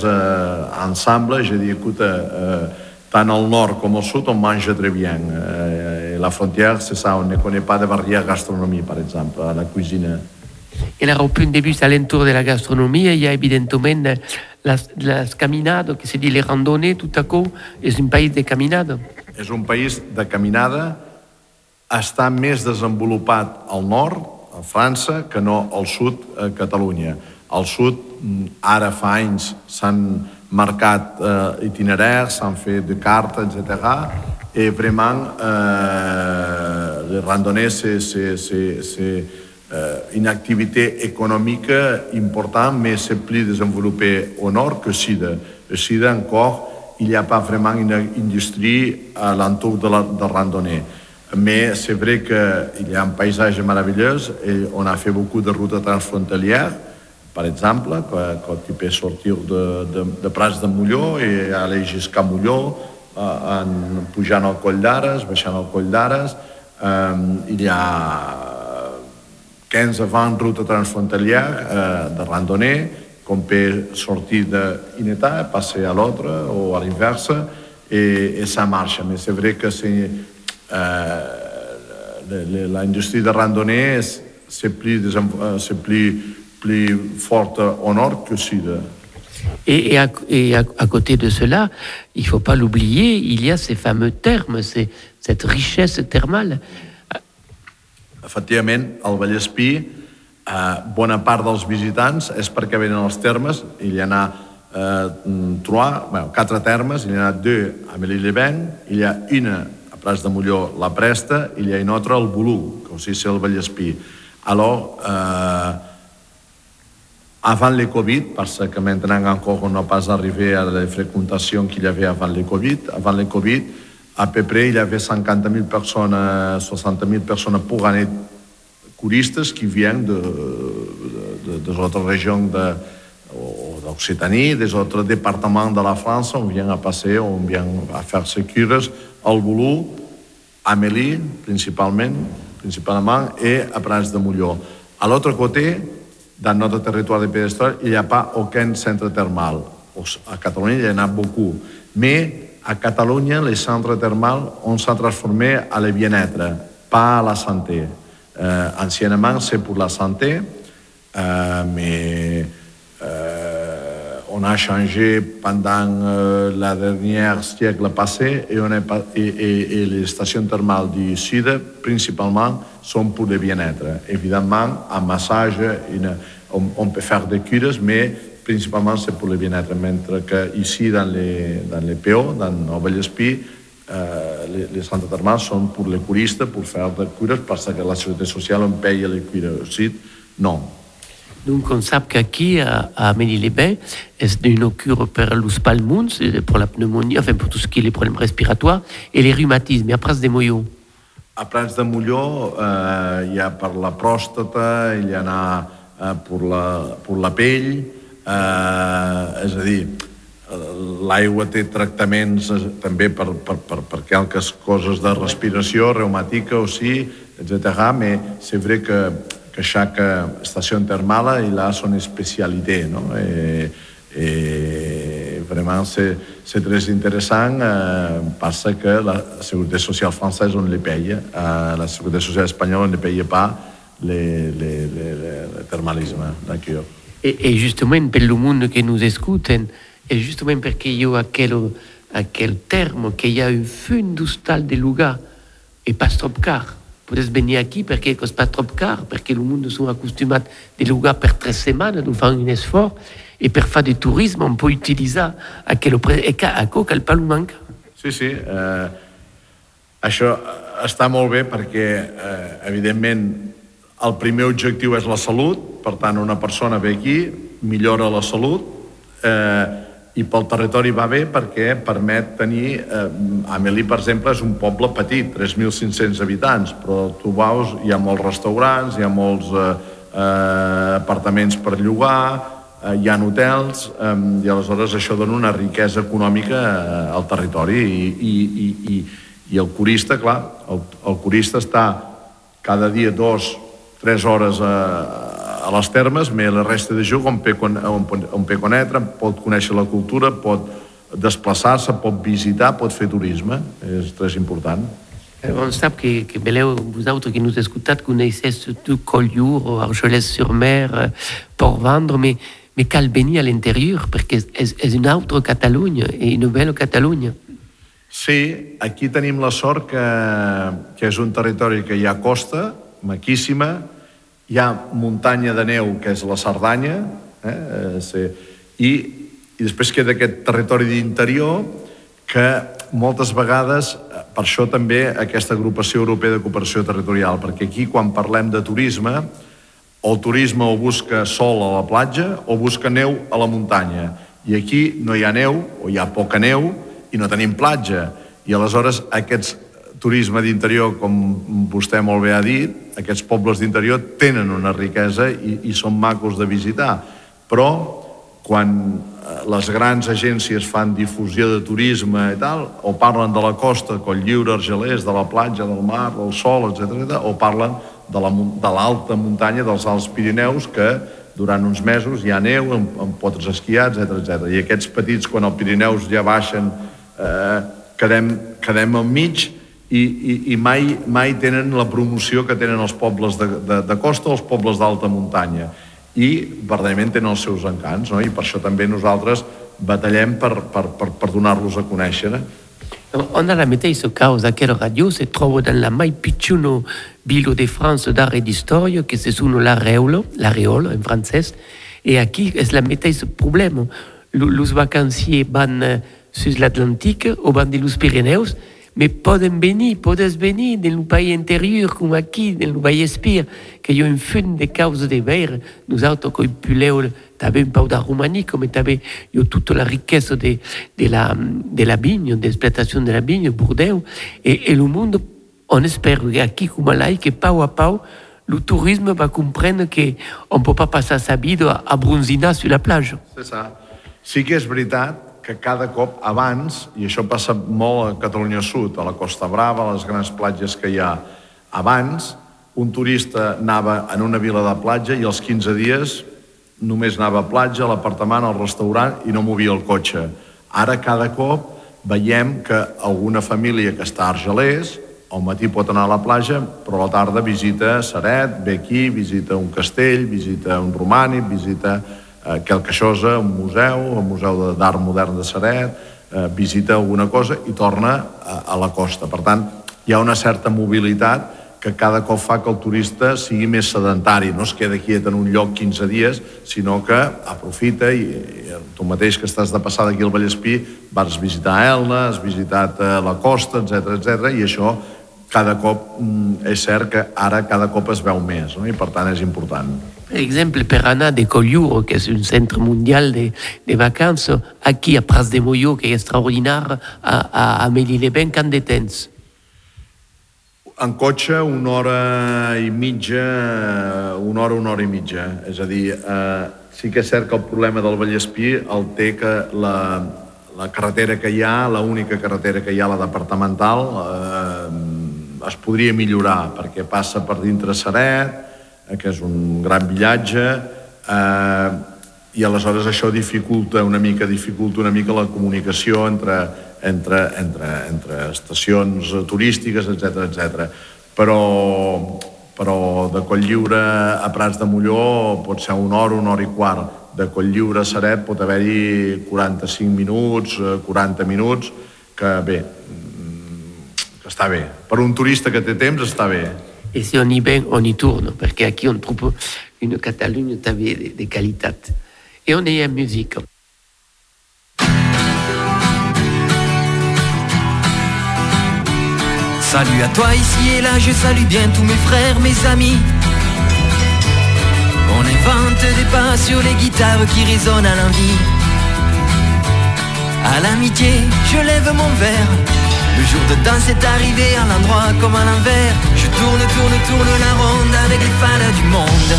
euh, ensemble. Je dis, écoute, euh, tant au nord comme au sud, on mange très et la frontière, c'est ça, on ne connaît pas de barrière gastronomie, par exemple, à la cuisine. Et là, au point de vue, alentour de la gastronomie, il y a évidemment las, las caminades, que se dit les randonnées, tout à coup, és un país de caminades. És un país de caminada, està més desenvolupat al nord, a França, que no al sud, a Catalunya. Al sud, mm, ara fa anys, s'han marcat eh, itineraires, s'han fet de cartes, etc. Et vraiment, euh, les randonnées, c'est, une activité économique importante, mais c'est plus développé au nord que sud. Au sud, encore, il n'y a pas vraiment une industrie à l'entour de la de randonnée. Mais c'est vrai qu'il y a un paysage merveilleux et on a fait beaucoup de routes transfrontalières, par exemple, quand tu peux sortir de, de, de Prats de Molló i aller jusqu'à Molló, eh, en, pujant al Coll d'Ares, baixant al Coll d'Ares. Eh, il y a 15-20 routes transfrontalières eh, de randonnée qu'on peut sortir d'une étape, passer à l'autre ou à l'inverse, et, et ça marche. Mais c'est vrai que c'est euh, le- le- l'industrie de randonnée, c'est plus, désem- euh, c'est plus, plus forte au nord que au sud. Et, et, à, et à- à côté de cela, il ne faut pas l'oublier, il y a ces fameux termes, ces- cette richesse thermale. Efectivament, al Vallespí, eh, bona part dels visitants és perquè venen als termes, il y en a eh, trois, bueno, quatre termes, il y en a deux a Melilevent, il y a una a Prats de Molló, la Presta, il y a une autre al Bolú, que aussi c'est el Vallespí. Alors, euh, avant le Covid, parce que maintenant encore on n'a pas arrivé à la fréquentation qu'il y avait avant le Covid, avant le Covid, à peu près il y avait 50 000 personnes, 60 000 personnes pour année touristes qui viennent de, de, de, des autres régions de, o d'Occitanie, des autres départements de la France, on vient à passer, on vient à faire ses cures. Al Bolú, à Meli, principalement, principalement, et à Prats de Molló. À l'autre côté, dans notre territoire de pédestre, il n'y a pas aucun centre thermal. À Catalunya, il y en a beaucoup. Mais à Catalunya, les centres thermals, on s'est transformé à le bien-être, pas à la santé. Euh, anciennement, c'est pour la santé, euh, mais euh, on a changé pendant euh, la dernière siècle passé et, on est et, et, et les stations thermales du sud, principalement, sont pour le bien-être. Évidemment, un massage, une, on, on peut faire des cures, mais principalement c'est pour le bien-être, mentre que ici dans les, dans les PO, dans el Vallespí, eh, les, les centres termals són per les curistes, per fer de cures, perquè que la Seguretat Social en paye les cures. Sí, Donc on sait qu'aquí, à, Amélie-les-Bains, c'est une cure pour les palmons, pour la pneumonie, enfin pour tout ce qui est les problèmes respiratoires, et les rhumatismes, et après des moyons. A Prats de Molló eh, hi ha per la pròstata, hi ha anar eh, per, la, per la pell, eh, és a dir, l'aigua té tractaments eh, també per, per, per, per quelques coses de respiració, reumàtica o sí, etc. Mais c'est vrai que, que chaque station thermale, a son spécialité? Et, et vraiment, c'est, très intéressant eh, parce que la Sécurité sociale française, on les paye. Eh, la Sécurité sociale espagnole, on ne paye pas le, le, le, le thermalisme. Et, justement, per le monde que nous écoutent, et justement parce qu'il y a aquel terme qu'il y a un feu industriel de lugar et pas trop car. Podes venir aquí perquè és pas trop car, perquè el monde sont acostumats de lugar per tres setmanes, nous fan un esforç, i per fer de turisme on peut utiliser aquell preu, i a coca el palo manca. Sí, sí. Eh, això està molt bé perquè, eh, evidentment, el primer objectiu és la salut, per tant, una persona ve aquí, millora la salut, eh, i pel territori va bé perquè permet tenir... Eh, Amelí, per exemple, és un poble petit, 3.500 habitants, però tu veus, hi ha molts restaurants, hi ha molts eh, eh, apartaments per llogar, eh, hi ha hotels, eh, i aleshores això dona una riquesa econòmica eh, al territori. I, i, i, i, i el curista, clar, el, el curista està cada dia dos, tres hores a, a les termes, més la resta de joc on pe, on, on pe conetre, pot conèixer la cultura, pot desplaçar-se, pot visitar, pot fer turisme, és tres important. On sap que, que veleu, vosaltres que nous escoltat, coneixeu tot Collioure, Argelès-sur-Mer, Port-Vendre, mais, mais cal venir a l'interior, perquè és, és una altra Catalunya, i una bella Catalunya. Sí, aquí tenim la sort que, que és un territori que hi ha costa, maquíssima, hi ha muntanya de neu, que és la Cerdanya, eh? eh sí. I, i després queda aquest territori d'interior que moltes vegades, per això també aquesta agrupació europea de cooperació territorial, perquè aquí quan parlem de turisme, o el turisme o busca sol a la platja o busca neu a la muntanya. I aquí no hi ha neu, o hi ha poca neu, i no tenim platja. I aleshores aquests turisme d'interior, com vostè molt bé ha dit, aquests pobles d'interior tenen una riquesa i, i són macos de visitar. Però quan eh, les grans agències fan difusió de turisme i tal, o parlen de la costa, Cotlliure, Argelers, de la platja, del mar, del sol, etc o parlen de l'alta la, muntanya dels Alts Pirineus, que durant uns mesos hi ha neu, amb, amb potres esquiats, etc etc. I aquests petits, quan els Pirineus ja baixen, eh, quedem, quedem al mig i, i, i mai, mai tenen la promoció que tenen els pobles de, de, de costa o els pobles d'alta muntanya i verdaderament tenen els seus encants no? i per això també nosaltres batallem per, per, per, per donar-los a conèixer On a la mateixa causa que la radio troba dans la mai pitjuna vila de France d'art et d'història que se sono l'Areolo, l'Areolo en francès, i aquí és la mateixa problema. Los vacanciers van uh, sur l'Atlàntic o van de los Pirineus mais poden venir, podes venir del país interior, com aqui, del Vallespir, que hi ha un font de causa de ver, nosaltres que puleu també un pau de Romani, com també ha tota la riquesa de, de, la, de la de la vinya, Bordeaux, i, i el món, on espera que aquí, com allà, que pau a pau, el turisme va comprendre que on ne peut pas passer sa vida a bronzinar sur la plage. C'est ça. Sí que és veritat que cada cop abans, i això passa molt a Catalunya Sud, a la Costa Brava, a les grans platges que hi ha, abans un turista anava en una vila de platja i als 15 dies només anava a platja, a l'apartament, al restaurant i no movia el cotxe. Ara cada cop veiem que alguna família que està a Argelers al matí pot anar a la platja, però a la tarda visita Saret, ve aquí, visita un castell, visita un romànic, visita eh, Quelcaixosa, un museu, el Museu d'Art Modern de Saret, eh, visita alguna cosa i torna a, la costa. Per tant, hi ha una certa mobilitat que cada cop fa que el turista sigui més sedentari, no es queda quiet en un lloc 15 dies, sinó que aprofita i, i tu mateix que estàs de passada aquí al Vallespí vas visitar Elna, has visitat eh, la costa, etc etc i això cada cop mm, és cert que ara cada cop es veu més no? i per tant és important. Per exemple, per anar de Collioure, que és un centre mundial de, de vacances, aquí a Pras de Molló, que és extraordinari, a, a, a Melileben, quan de temps? En cotxe, una hora i mitja, una hora, una hora i mitja. És a dir, eh, sí que és cert que el problema del Vallespí el té que la, la carretera que hi ha, la única carretera que hi ha, la departamental, eh, es podria millorar perquè passa per dintre Seret, eh, que és un gran viatge, eh, i aleshores això dificulta una mica, dificulta una mica la comunicació entre, entre, entre, entre estacions turístiques, etc etc. Però, però de Cotlliure a Prats de Molló pot ser una hora, una hora i quart. De Cotlliure a Seret pot haver-hi 45 minuts, 40 minuts, que bé, que està bé. Per un turista que té temps està bé. Et si on y va, on y tourne, parce qu'ici on trouve une Catalogne de, de qualité. Et on est en musique. Salut à toi ici et là, je salue bien tous mes frères, mes amis. On invente des pas sur les guitares qui résonnent à l'envie. À l'amitié, je lève mon verre. Le jour de danse est arrivé à l'endroit comme à l'envers. Je tourne, tourne, tourne la ronde avec les fans du monde.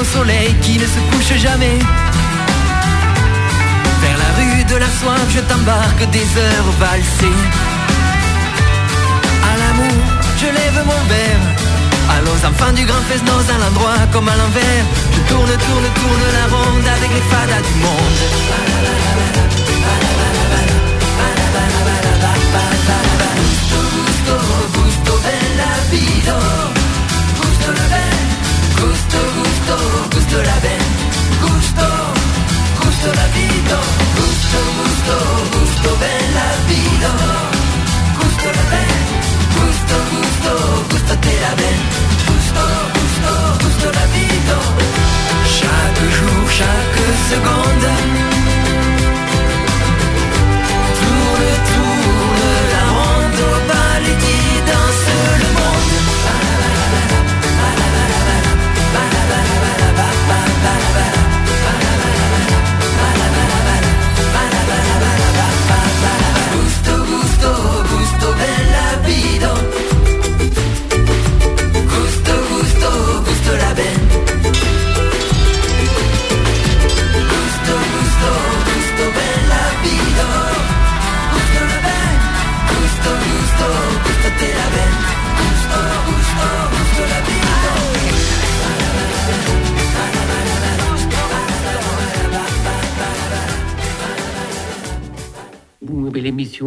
Au soleil, qui ne se couche jamais. Vers la rue de la soif, je t'embarque des heures valsées. À l'amour, je lève mon verre. Allons enfants du grand Fesnos à l'endroit comme à l'envers. Je tourne, tourne, tourne la ronde avec les fadas du monde. Gusto, gusto bella vida. Gusto, gusto, la bene. Gusto, gusto la vida. Gusto, gusto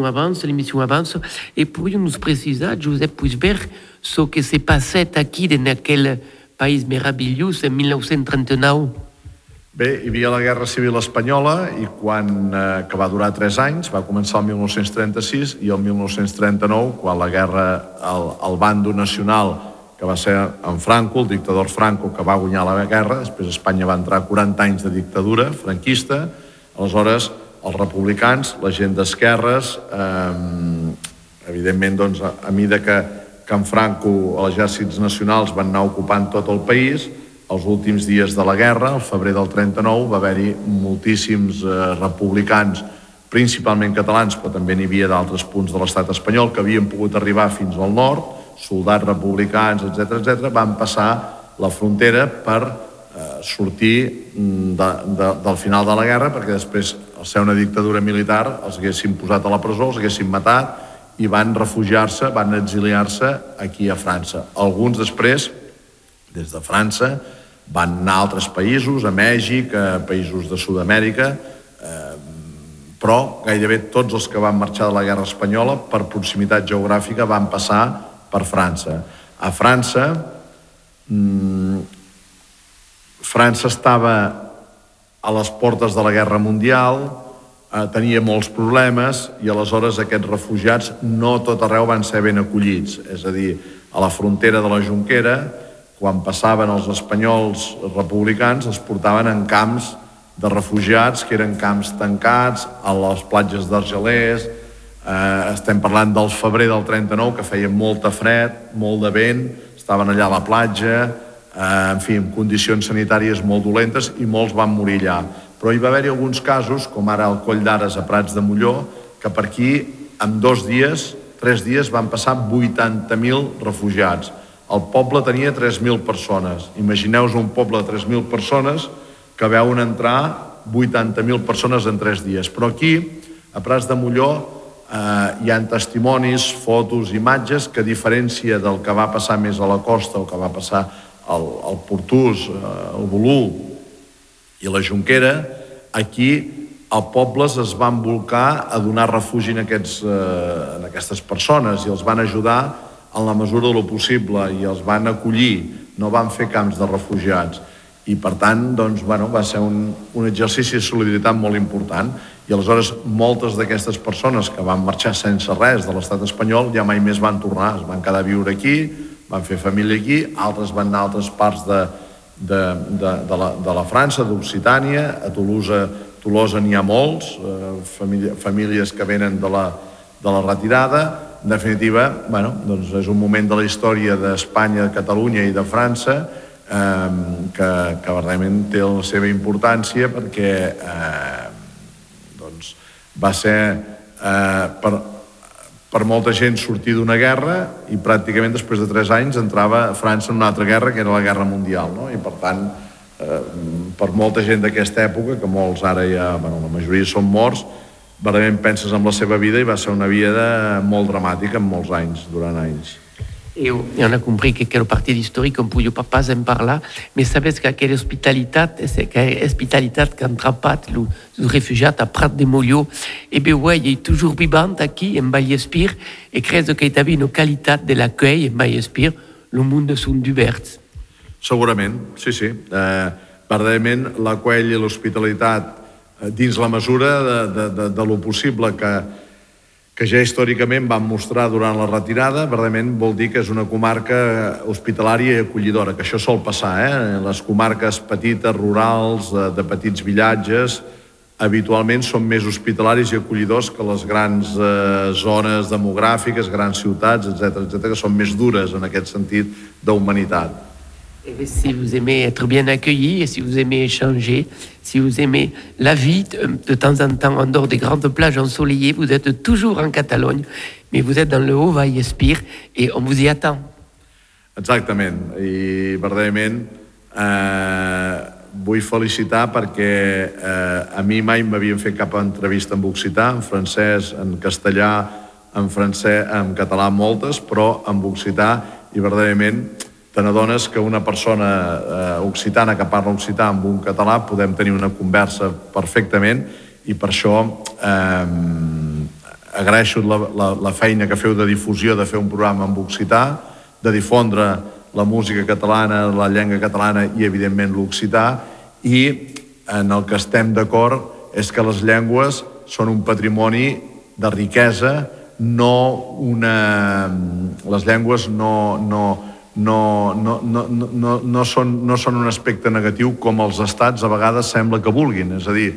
avance, l'émission avance. Et pourrions nous préciser, Joseph Puigberg, ce que passé aquí en aquel país meravellós en 1939? Bé, hi havia la Guerra Civil Espanyola i quan, eh, que va durar 3 anys, va començar el 1936 i el 1939, quan la guerra, el, el bando nacional, que va ser en Franco, el dictador Franco, que va guanyar la guerra, després Espanya va entrar 40 anys de dictadura franquista, aleshores els republicans, la gent d'esquerres, eh, evidentment, doncs, a, a mida que, que en Franco els exèrcits nacionals van anar ocupant tot el país, els últims dies de la guerra, al febrer del 39, va haver-hi moltíssims eh, republicans, principalment catalans, però també n'hi havia d'altres punts de l'estat espanyol, que havien pogut arribar fins al nord, soldats republicans, etc etc, van passar la frontera per eh, sortir mm, de, de, del final de la guerra, perquè després, al ser una dictadura militar, els haguessin posat a la presó, els haguessin matat, i van refugiar-se, van exiliar-se aquí a França. Alguns després, des de França, van anar a altres països, a Mèxic, a països de Sud-amèrica, eh, però gairebé tots els que van marxar de la Guerra Espanyola, per proximitat geogràfica, van passar per França. A França, mmm, França estava a les portes de la Guerra Mundial, eh, tenia molts problemes i aleshores aquests refugiats no tot arreu van ser ben acollits. És a dir, a la frontera de la Junquera, quan passaven els espanyols republicans, els portaven en camps de refugiats, que eren camps tancats, a les platges d'Argelers, eh, estem parlant del febrer del 39, que feia molta fred, molt de vent, estaven allà a la platja, eh, en fi, en condicions sanitàries molt dolentes i molts van morir allà. Però hi va haver-hi alguns casos, com ara el Coll d'Ares a Prats de Molló, que per aquí, en dos dies, tres dies, van passar 80.000 refugiats. El poble tenia 3.000 persones. Imagineu-vos un poble de 3.000 persones que veuen entrar 80.000 persones en tres dies. Però aquí, a Prats de Molló, eh, hi han testimonis, fotos, imatges que a diferència del que va passar més a la costa o que va passar al, al Portús, eh, al Bolú i la Junquera, aquí el pobles es van volcar a donar refugi en, aquests, eh, en aquestes persones i els van ajudar en la mesura de lo possible i els van acollir, no van fer camps de refugiats. I per tant, doncs, bueno, va ser un, un exercici de solidaritat molt important. I aleshores moltes d'aquestes persones que van marxar sense res de l'estat espanyol ja mai més van tornar, es van quedar a viure aquí, van fer família aquí, altres van anar a altres parts de, de, de, de, la, de la França, d'Occitània, a Tolosa, Tolosa n'hi ha molts, eh, família, famílies que venen de la, de la retirada. En definitiva, bueno, doncs és un moment de la història d'Espanya, de Catalunya i de França eh, que, que verdaderament té la seva importància perquè eh, doncs, va ser eh, per, per molta gent sortir d'una guerra i pràcticament després de tres anys entrava a França en una altra guerra que era la Guerra Mundial no? i per tant eh, per molta gent d'aquesta època que molts ara ja, bueno, la majoria són morts verdaderament penses en la seva vida i va ser una vida molt dramàtica en molts anys, durant anys. Et on a compris que quelle partie historique on pouvait pas pas en parler, mais sabes que quelle hospitalitat, c'est que hospitalitat qu'entrapat le, le réfugiat à Prat de Mollio, et bien ouais, il est toujours vivant aquí en Vallespir, et crec que y avait une qualité de l'accueil en Vallespir, le monde sont d'Hubert. Segurament, sí, sí. Eh, verdaderament, l'accuell i l'hospitalitat eh, dins la mesura de, de, de, de lo possible que, que ja històricament van mostrar durant la retirada, verdaderament vol dir que és una comarca hospitalària i acollidora, que això sol passar, eh? Les comarques petites, rurals, de, de petits villatges, habitualment són més hospitalaris i acollidors que les grans eh, zones demogràfiques, grans ciutats, etc etc que són més dures en aquest sentit d'humanitat. Et si vous aimez être bien accueilli et si vous aimez échanger, si vous aimez la vie de temps en temps en dehors des grandes plages ensoleillées, vous êtes toujours en Catalogne, mais vous êtes dans le Haut Vallespir et on vous y attend. Exactament, i verdaderament eh, vull felicitar perquè eh, a mi mai m'havien fet cap entrevista en occità, en francès, en castellà, en francès, en català moltes, però en occità i verdaderament te n'adones que una persona eh, occitana que parla occità amb un català podem tenir una conversa perfectament i per això eh, agraeixo la, la, la feina que feu de difusió, de fer un programa amb occità, de difondre la música catalana, la llengua catalana i, evidentment, l'occità, i en el que estem d'acord és que les llengües són un patrimoni de riquesa, no una... Les llengües no, no, no, no, no, no, no, són, no són un aspecte negatiu com els estats a vegades sembla que vulguin. És a dir,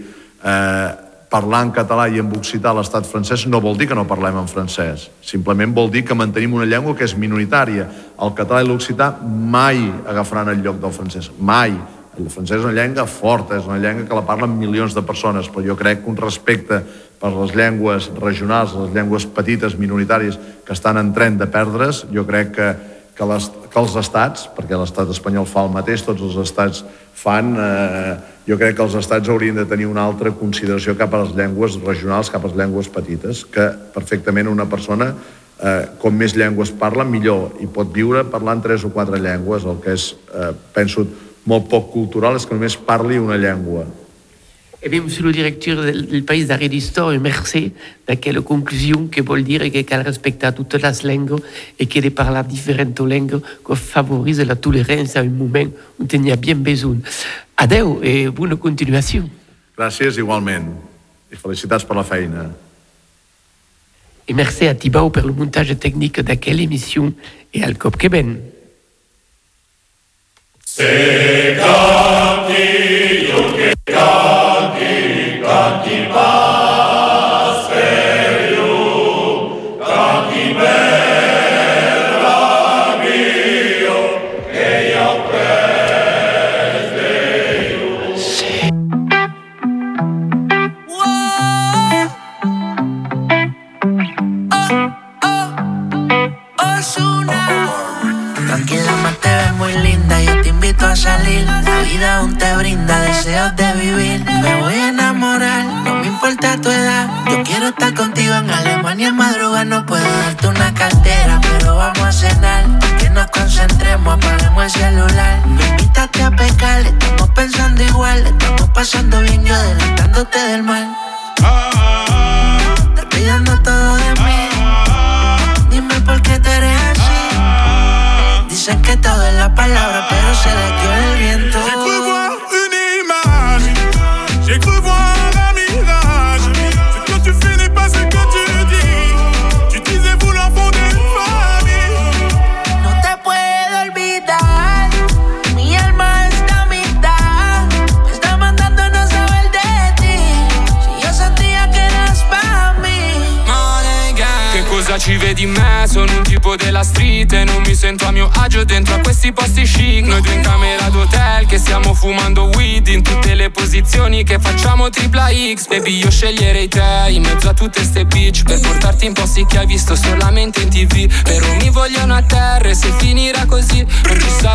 eh, parlar en català i en occità a l'estat francès no vol dir que no parlem en francès. Simplement vol dir que mantenim una llengua que és minoritària. El català i l'occità mai agafaran el lloc del francès. Mai. El francès és una llengua forta, és una llengua que la parlen milions de persones, però jo crec que un respecte per les llengües regionals, les llengües petites, minoritàries, que estan en tren de perdre's, jo crec que que, les, que els estats, perquè l'estat espanyol fa el mateix, tots els estats fan, eh, jo crec que els estats haurien de tenir una altra consideració cap a les llengües regionals, cap a les llengües petites, que perfectament una persona, eh, com més llengües parla, millor, i pot viure parlant tres o quatre llengües, el que és, eh, penso, molt poc cultural és que només parli una llengua. Et bien, monsieur le directeur du pays d'arrêt d'histoire, merci de quelle conclusion que veut dire qu'elle respecte toutes les langues et qu'elle parle différentes langues qui favorise la tolérance à un moment où il y a bien besoin. Adeu et bonne continuation. Gràcies, igualment. I felicitats per la feina. Et merci à Thibaut pour le montage technique d'aquelle émission et al cop que ben. Yo quiero estar contigo en Alemania en madrugada. No puedo darte una cartera, pero vamos a cenar. Que nos concentremos, apaguemos el celular. Me invitaste a pecar, estamos pensando igual. Estamos pasando bien, yo adelantándote del mal. Te pidiendo todo de mí. Dime por qué te eres así. Dicen que todo es la palabra, pero se le ci vedi in me? Sono un tipo della street e non mi sento a mio agio dentro a questi posti chic Noi due in camera d'hotel che stiamo fumando weed In tutte le posizioni che facciamo tripla X Baby io sceglierei te in mezzo a tutte ste bitch Per portarti in posti che hai visto solamente in tv Però mi vogliono a terra e se finirà così Non ci sarà